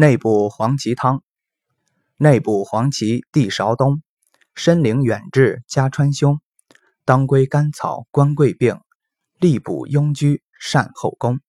内补黄芪汤。内补黄芪地芍冬，参苓远志加川芎，当归甘草关桂病，力补痈疽善后功。